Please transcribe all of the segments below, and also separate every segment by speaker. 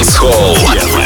Speaker 1: Dance Hall.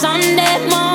Speaker 1: Sunday morning.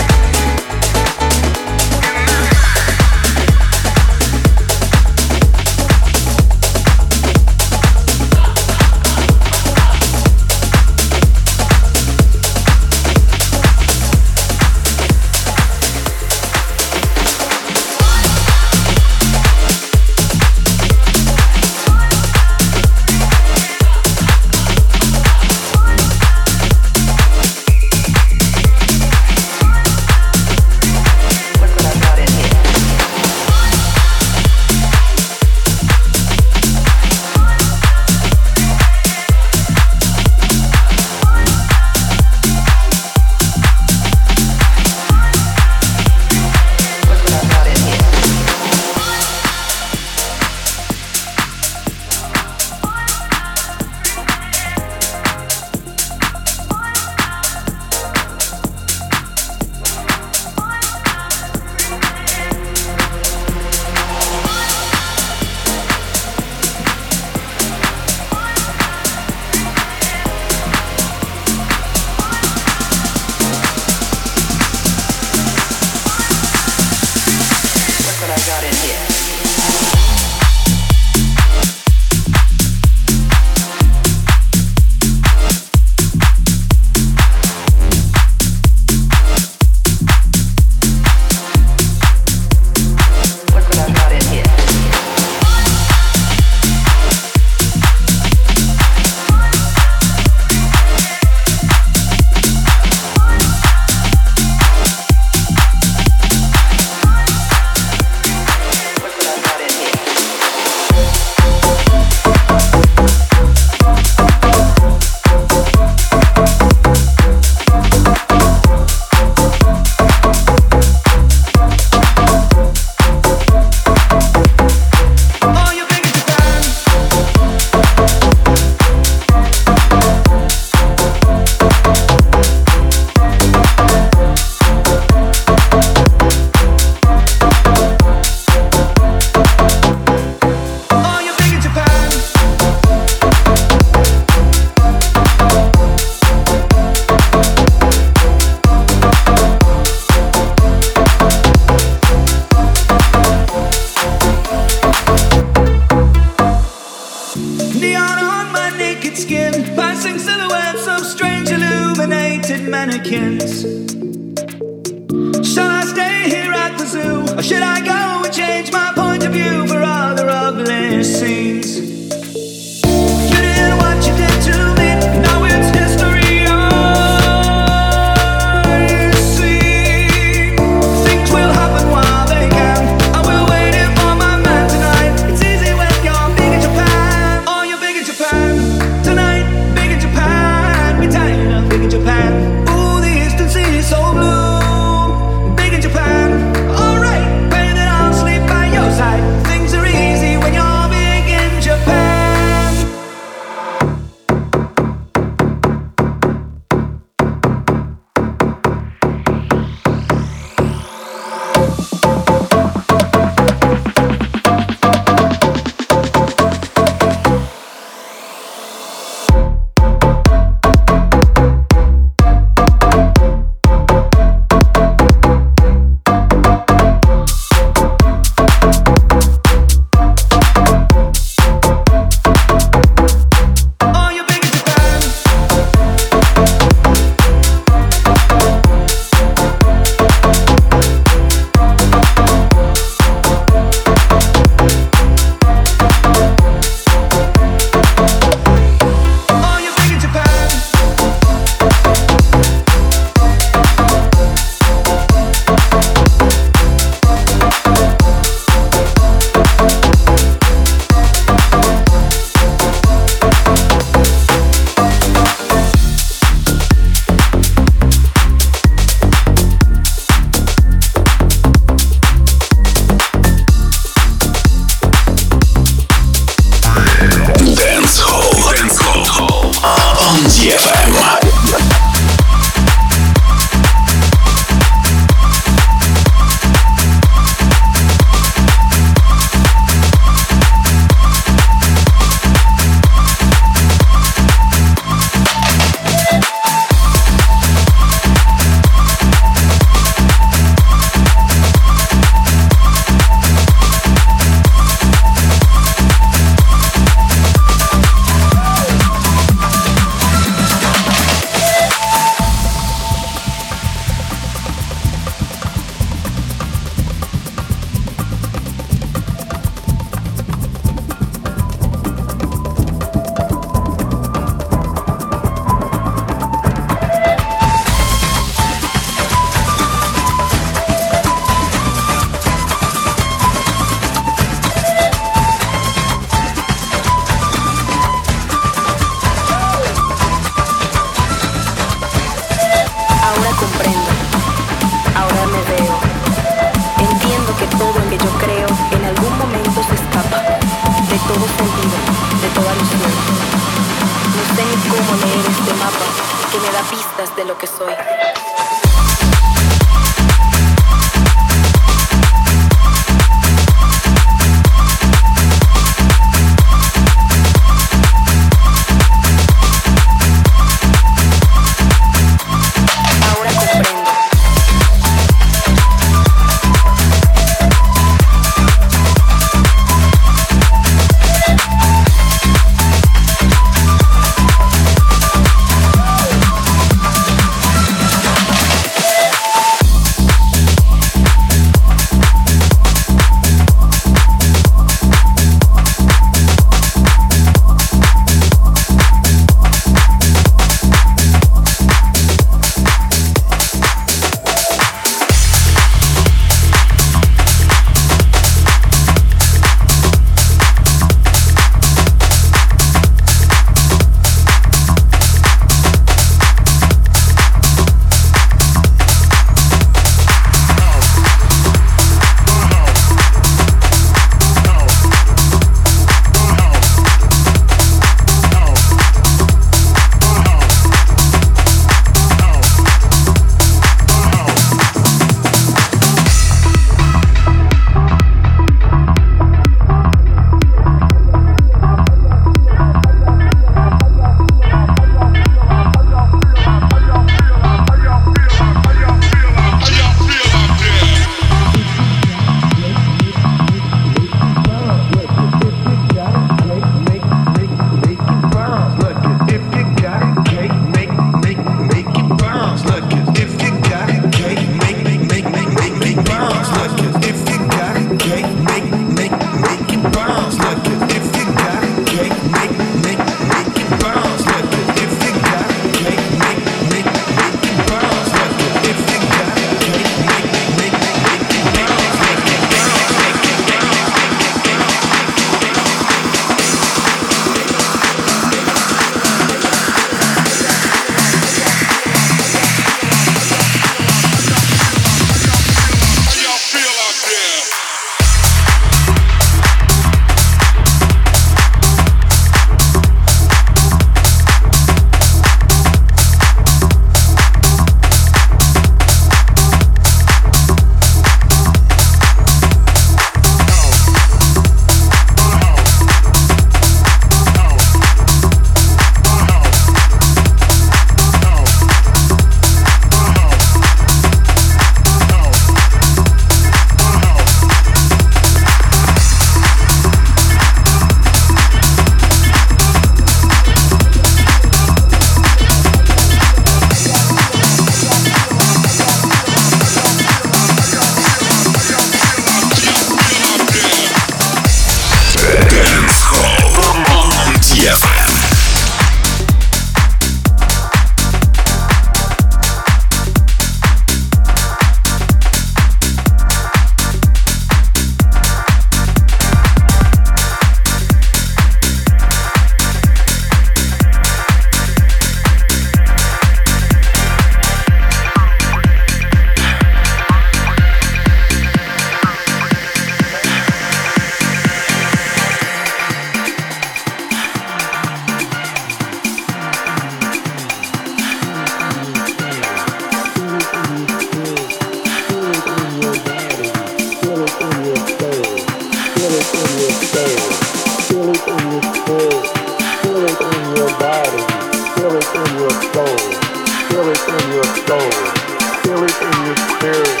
Speaker 2: Spirit.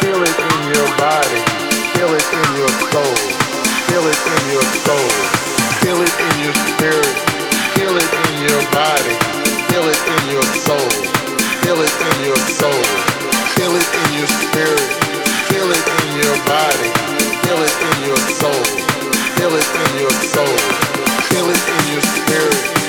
Speaker 2: Feel it in your body. Feel it in your soul. Feel it in your soul. Feel it in your spirit. Feel it in your body. Feel it in your soul. Feel it in your soul. Feel it in your spirit. Feel it in your body. Feel it in your soul. Feel it in your soul. Feel it in your spirit.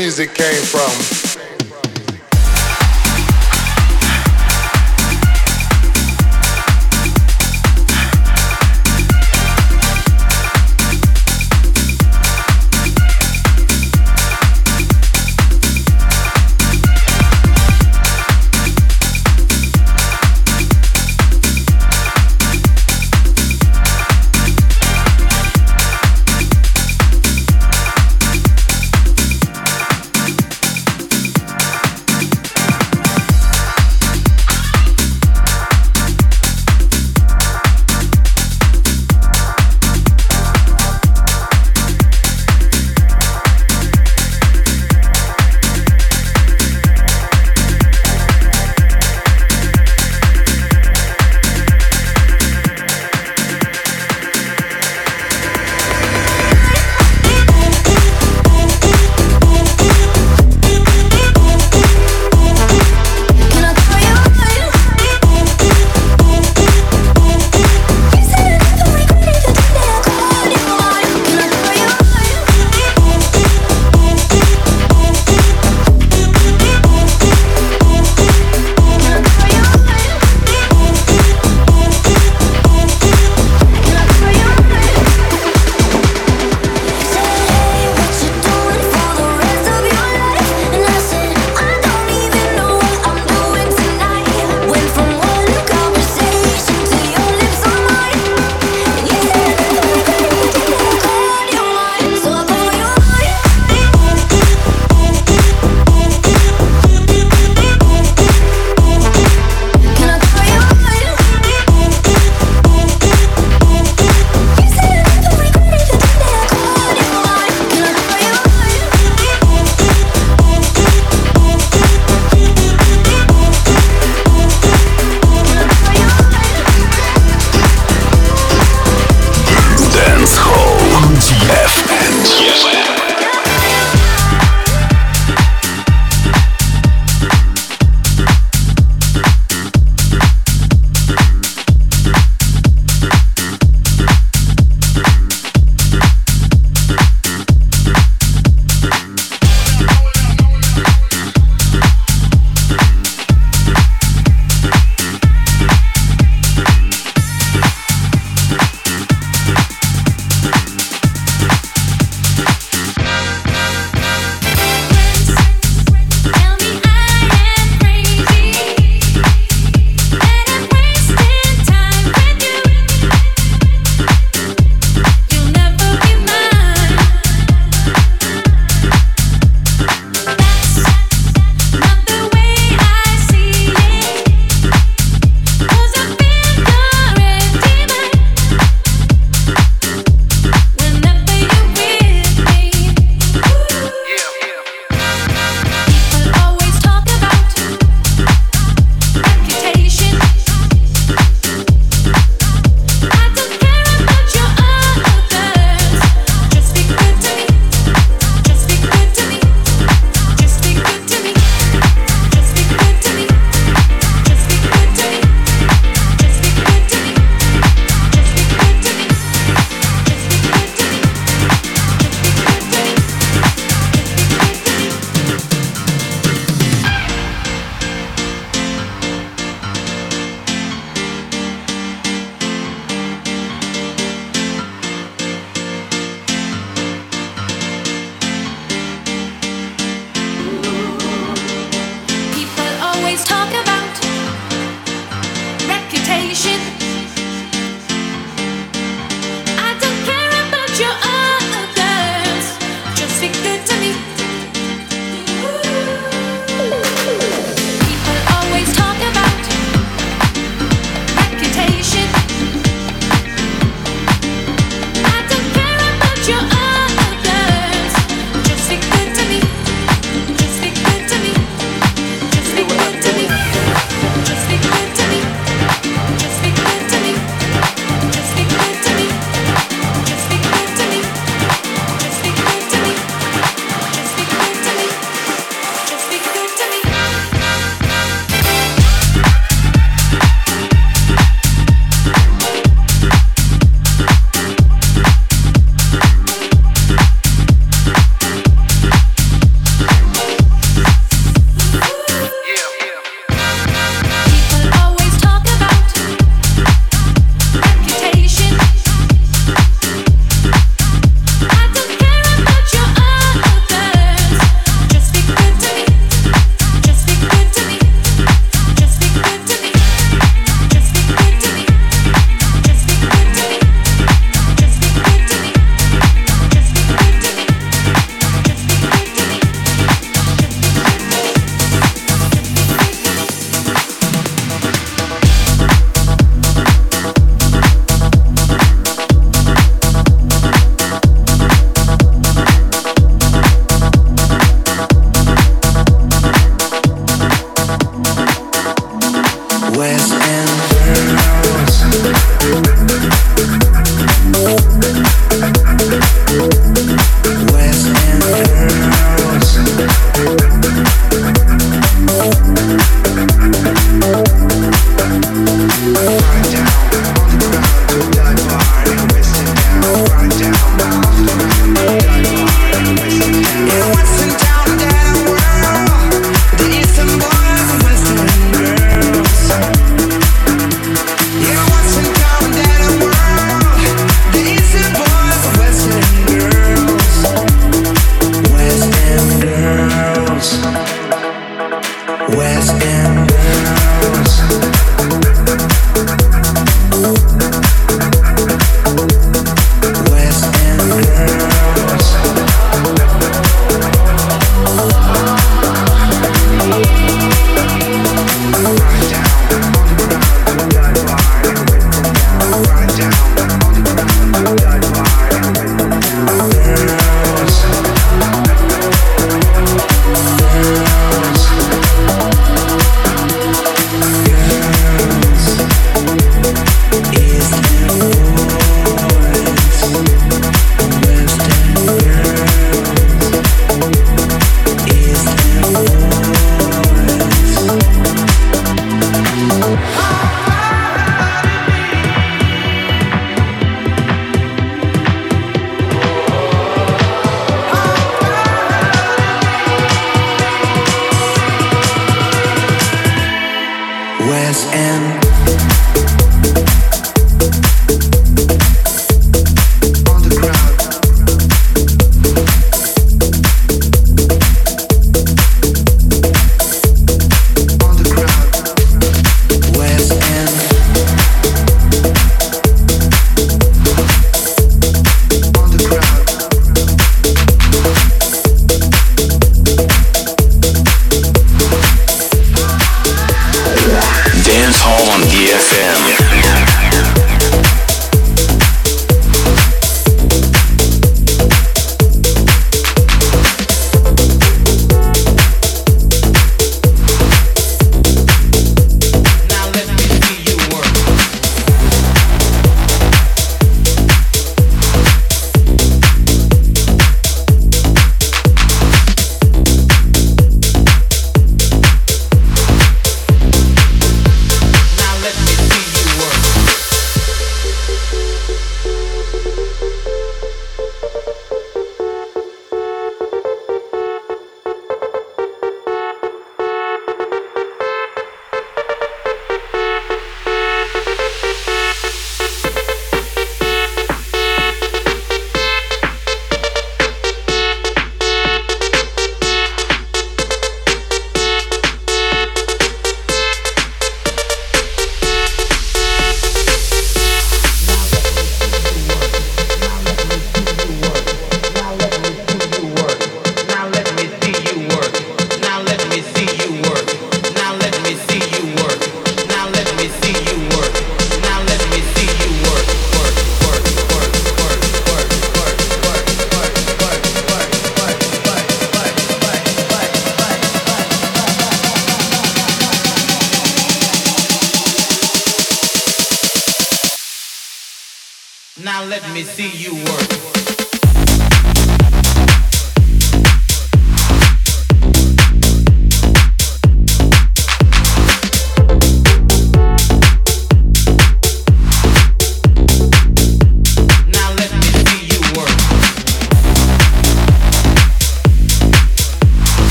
Speaker 2: Music came from.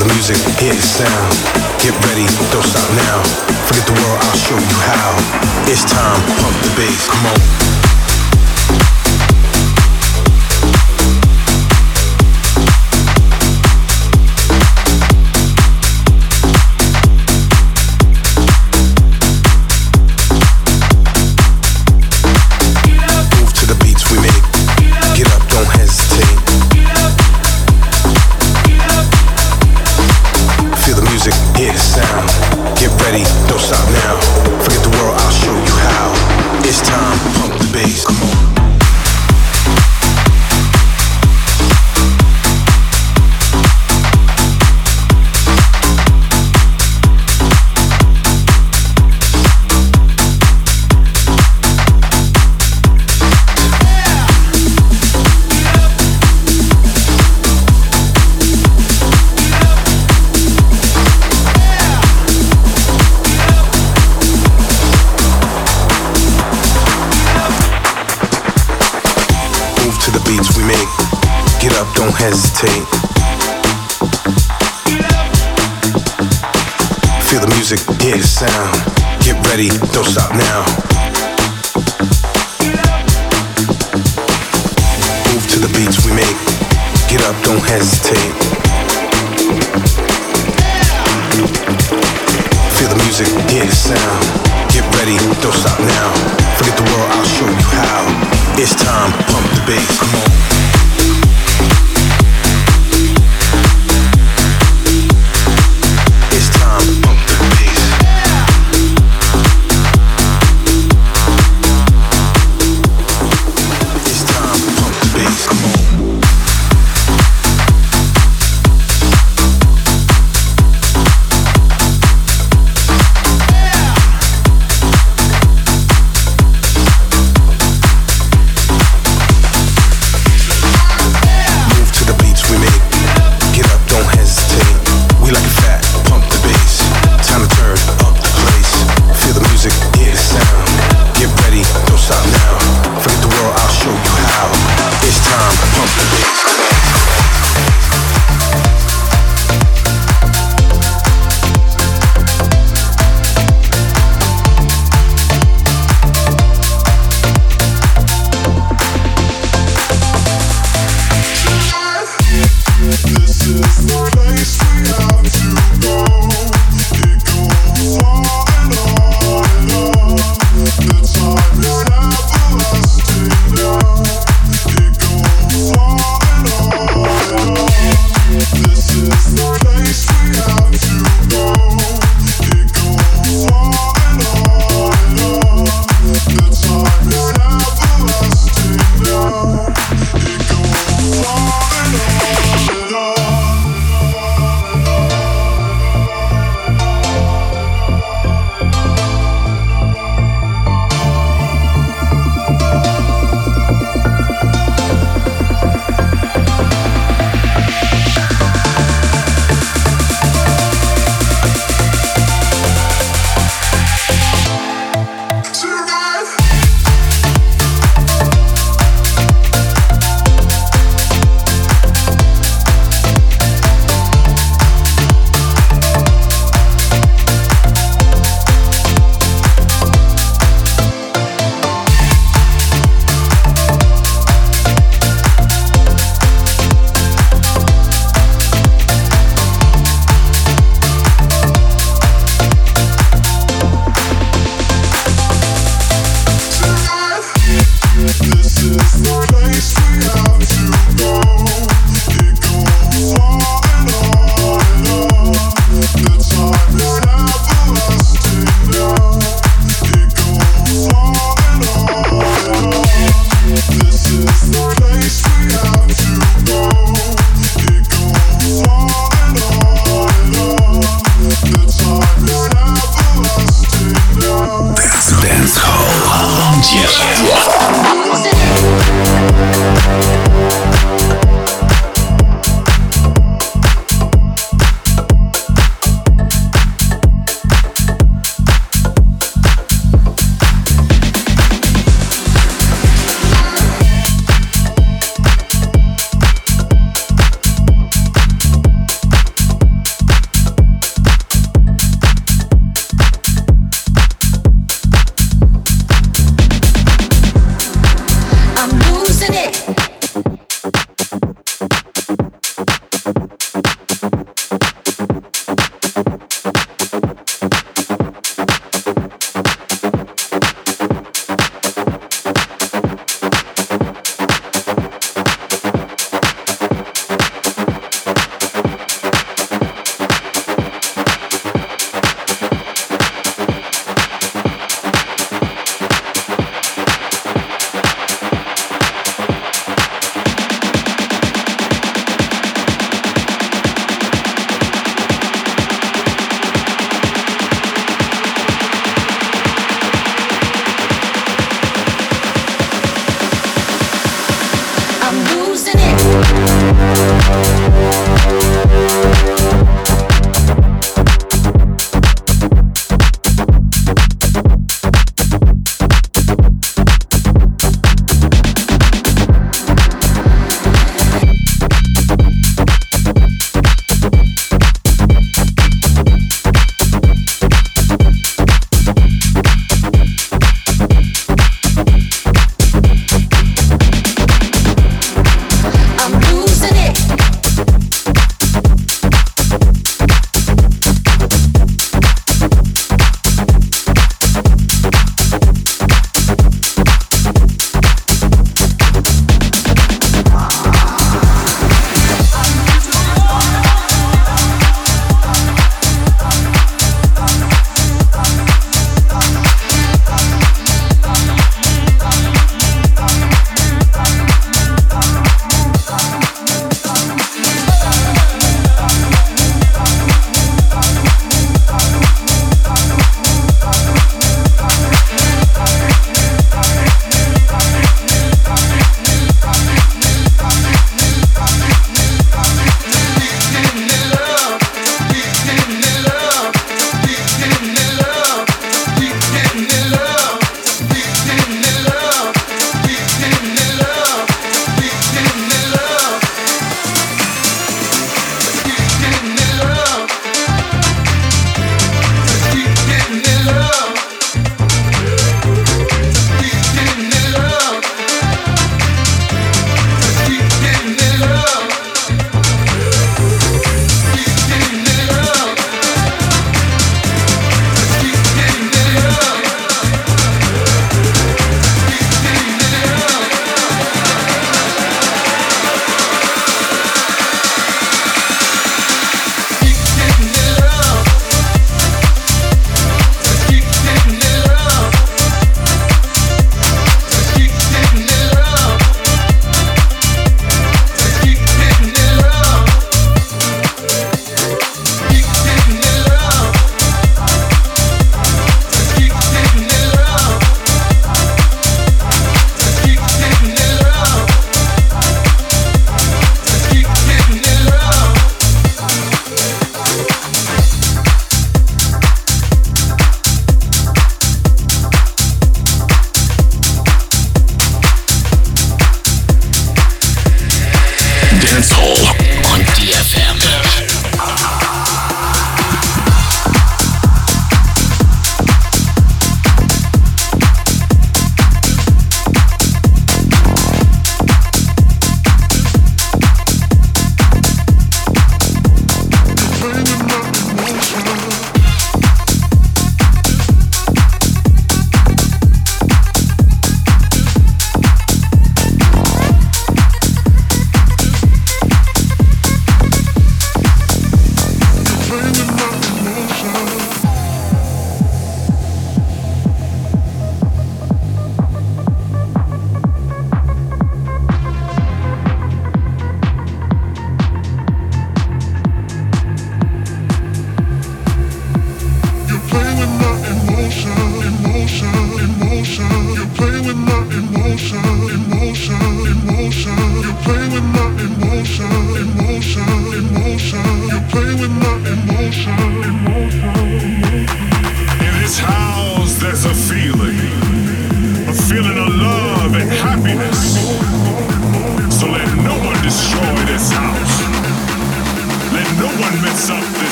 Speaker 3: the
Speaker 4: music, hear the sound. Get ready, don't stop now. Forget the world, I'll show you how. It's time, pump the bass, come on.